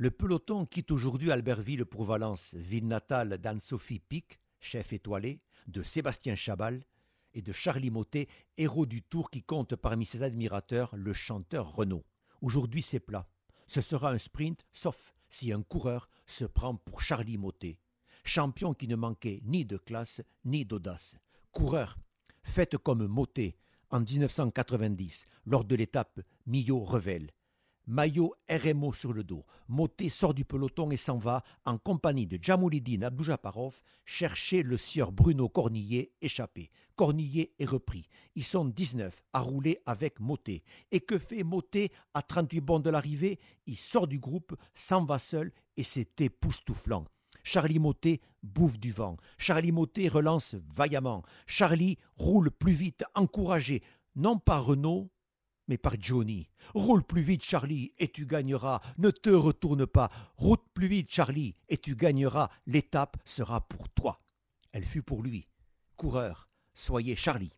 Le peloton quitte aujourd'hui Albertville pour Valence, ville natale d'Anne-Sophie Pic, chef étoilé, de Sébastien Chabal et de Charlie Motet, héros du Tour qui compte parmi ses admirateurs le chanteur Renaud. Aujourd'hui c'est plat. Ce sera un sprint, sauf si un coureur se prend pour Charlie Motet, champion qui ne manquait ni de classe ni d'audace. Coureur, faites comme Motet en 1990 lors de l'étape Millau-Revel maillot RMO sur le dos. Moté sort du peloton et s'en va, en compagnie de Djamoulidine Abdoujaparov, chercher le sieur Bruno Cornillet échappé. Cornillet est repris. Ils sont 19 à rouler avec Moté. Et que fait Moté à 38 bornes de l'arrivée? Il sort du groupe, s'en va seul et c'est époustouflant. Charlie Motet bouffe du vent. Charlie Motet relance vaillamment. Charlie roule plus vite, encouragé, non pas Renault, mais par Johnny. Roule plus vite, Charlie, et tu gagneras. Ne te retourne pas. Route plus vite, Charlie, et tu gagneras. L'étape sera pour toi. Elle fut pour lui. Coureur, soyez Charlie.